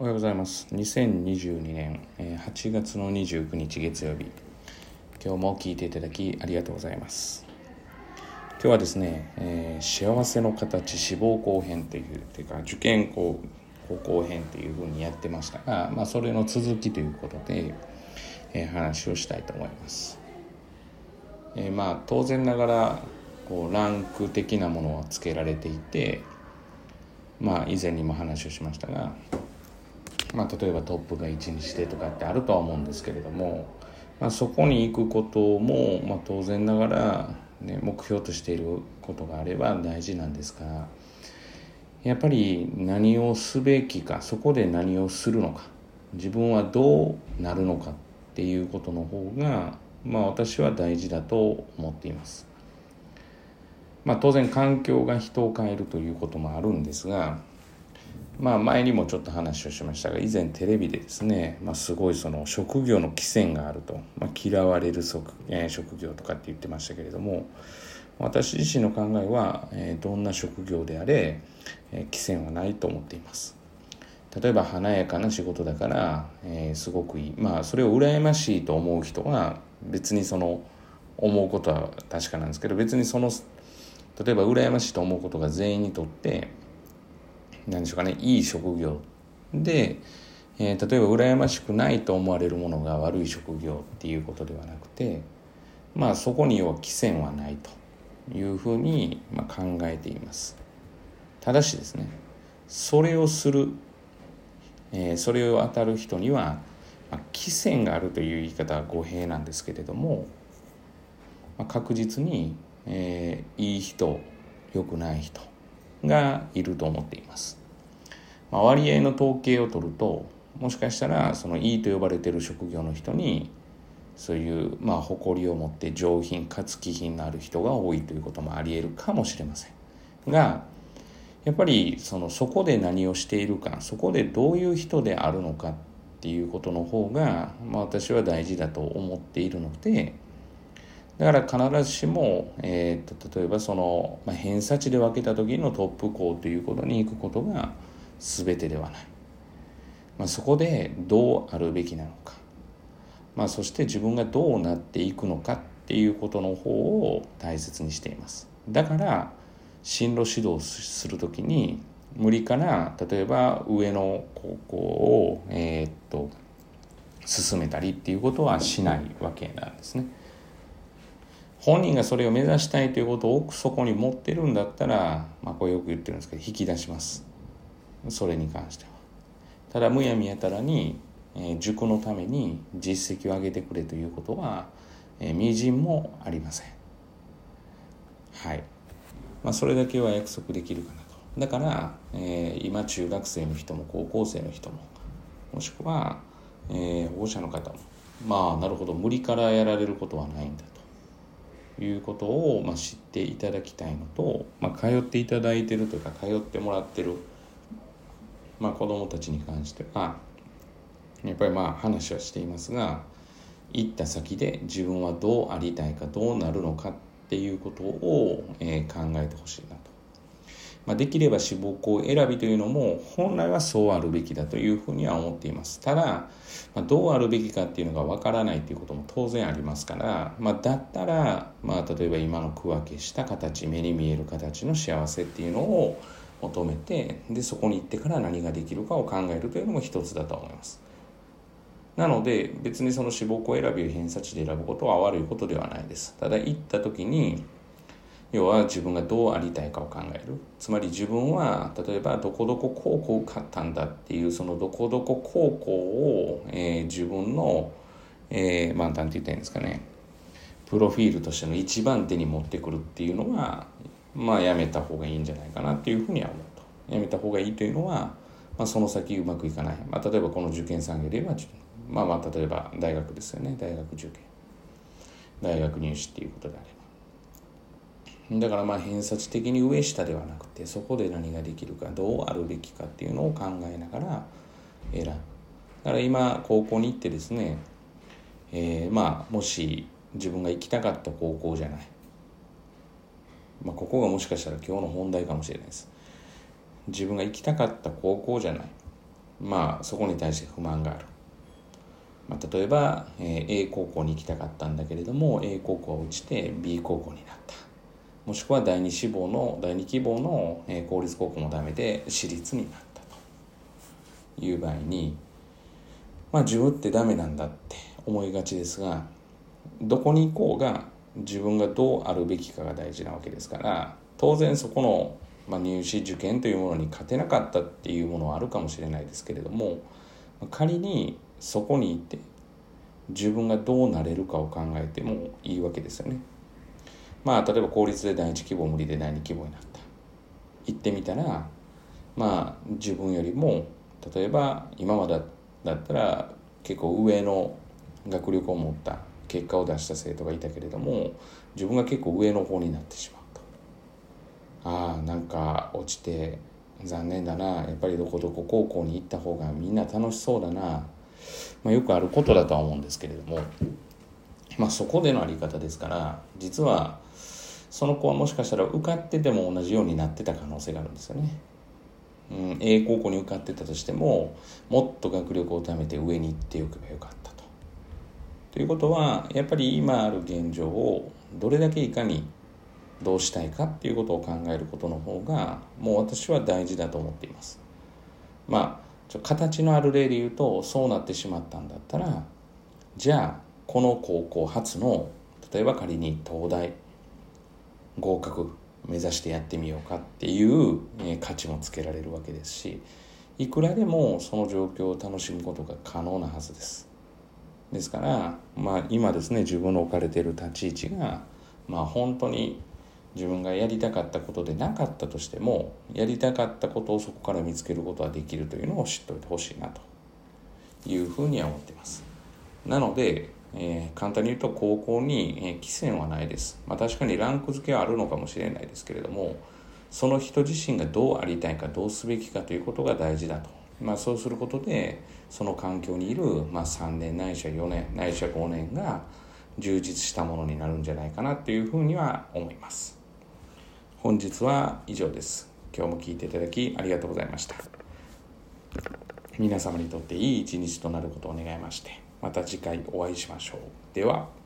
おはようございます。2022年8月の29日月曜日今日も聞いていただきありがとうございます。今日はですね、えー、幸せの形志望校編というというか受験校高校編というふうにやってましたが、まあ、それの続きということで、えー、話をしたいと思います、えー、まあ当然ながらこうランク的なものはつけられていてまあ以前にも話をしましたがまあ、例えばトップが1にしてとかってあるとは思うんですけれども、まあ、そこに行くことも、まあ、当然ながら、ね、目標としていることがあれば大事なんですがやっぱり何をすべきかそこで何をするのか自分はどうなるのかっていうことの方が、まあ、私は大事だと思っています。まあ、当然環境が人を変えるということもあるんですがまあ、前にもちょっと話をしましたが以前テレビでですね、まあ、すごいその職業の寄せがあると、まあ、嫌われる職,、えー、職業とかって言ってましたけれども私自身の考えは、えー、どんな職業であれ、えー、寄せはないと思っています。例えば華やかな仕事だから、えー、すごくいい。まあそれを羨ましいと思う人は別にその思うことは確かなんですけど別にその例えば羨ましいと思うことが全員にとって何でしょうかねいい職業。で、えー、例えば羨ましくないと思われるものが悪い職業っていうことではなくてまあそこに要は寄せはないというふうに、まあ、考えています。ただしですねそれをする、えー、それを当たる人には、まあ、があるという言い方は語弊なんですけれども、まあ、確実に、えー、いい人良くない人がいると思っています。まあ、割合の統計を取るともしかしたらそのいいと呼ばれている職業の人にそういうまあ誇りを持って上品かつ気品のある人が多いということもありえるかもしれませんがやっぱりそのそこで何をしているかそこでどういう人であるのかっていうことの方が、まあ、私は大事だと思っているのでだから必ずしも、えーと、例えばその、まあ、偏差値で分けた時のトップ校ということに行くことが全てではない、まあ、そこでどうあるべきなのか、まあ、そして自分がどうなっていくのかっていうことの方を大切にしています。だから進路指導する時に無理から例えば上の高校を、えー、っと進めたりっていうことはしないわけなんですね。本人がそれを目指したいということを奥底に持ってるんだったら、まあ、これよく言ってるんですけど引き出します。それに関しては。ただむやみやたらに、えー、塾のために実績を上げてくれということは、えー、みじんもありません。はい、まあ、それだけは約束できるかなと。だから、えー、今中学生の人も高校生の人ももしくは、えー、保護者の方もまあなるほど無理からやられることはないんだと。いうことを、まあ、知っていただきたいのと、まあ、通っていただいてるというか通ってもらってる、まあ、子どもたちに関してはやっぱりまあ話はしていますが行った先で自分はどうありたいかどうなるのかっていうことを、えー、考えてほしいな。まあ、できれば志望校選びというのも本来はそうあるべきだというふうには思っています。ただ、まあ、どうあるべきかっていうのがわからないということも当然ありますから、まあ、だったら、まあ、例えば今の区分けした形目に見える形の幸せっていうのを求めてでそこに行ってから何ができるかを考えるというのも一つだと思います。なので別にその志望校選びを偏差値で選ぶことは悪いことではないです。ただ行った時に要は自分がどうありたいかを考える。つまり自分は例えばどこどこ高校を買ったんだっていうそのどこどこ高校を、えー、自分の、えー、まあ何て言ったらいいんですかね。プロフィールとしての一番手に持ってくるっていうのはまあやめた方がいいんじゃないかなっていうふうには思うと。やめた方がいいというのは、まあ、その先うまくいかない、まあ、例えばこの受験産業で言えばまあまあ例えば大学ですよね。大学受験。大学入試っていうことであれば。だからまあ偏差値的に上下ではなくてそこで何ができるかどうあるべきかっていうのを考えながら選ぶ。だから今高校に行ってですね、えー、まあもし自分が行きたかった高校じゃない、まあ、ここがもしかしたら今日の本題かもしれないです。自分が行きたかった高校じゃない。まあそこに対して不満がある、まあ、例えば、えー、A 高校に行きたかったんだけれども A 高校は落ちて B 高校になった。もしくは第二志望の第二希望の、え、公立高校もダメで私立になったという場合にまあ自分ってダメなんだって思いがちですがどこに行こうが自分がどうあるべきかが大事なわけですから当然そこの、ま、入試受験というものに勝てなかったっていうものはあるかもしれないですけれども仮にそこにいて自分がどうなれるかを考えてもいいわけですよね。まあ例えば公立で第一希望無理で第二希望になった。行ってみたらまあ自分よりも例えば今までだったら結構上の学力を持った結果を出した生徒がいたけれども自分が結構上の方になってしまうとああなんか落ちて残念だな。やっぱりどこどこ高校に行った方がみんな楽しそうだな、まあ、よくあることだとは思うんですけれども、まあ、そこでのあり方ですから実はその子はもしかしたら受かってても同じようになってた可能性があるんですよね。うん、A 高校に受かってたとしてももっと学力を貯めて上に行っておけばよかったと。ということはやっぱり今ある現状をどれだけいかにどうしたいかっていうことを考えることの方がもう私は大事だと思っています。まあちょ形のある例で言うとそうなってしまったんだったらじゃあこの高校初の例えば仮に東大合格目指してやってみようかっていう、え価値もつけられるわけですしいくらでもその状況を楽しむことが可能なはずです。ですから、まあ、今ですね自分の置かれている立ち位置が、まあ、本当に自分がやりたかったことでなかったとしてもやりたかったことをそこから見つけることはできるというのを知っておいてほしいなというふうには思っています。なのでえー、簡単に言うと高校に、えー、はないです、まあ、確かにランク付けはあるのかもしれないですけれどもその人自身がどうありたいかどうすべきかということが大事だと、まあ、そうすることでその環境にいる、まあ、3年ないしは4年ないしは5年が充実したものになるんじゃないかなというふうには思います。本日は以上です。今日も聞いていただきありがとうございました。皆様にとっていい一日となることを願いましてまた次回お会いしましょう。では。